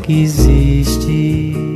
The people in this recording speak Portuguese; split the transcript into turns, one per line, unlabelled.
que existe.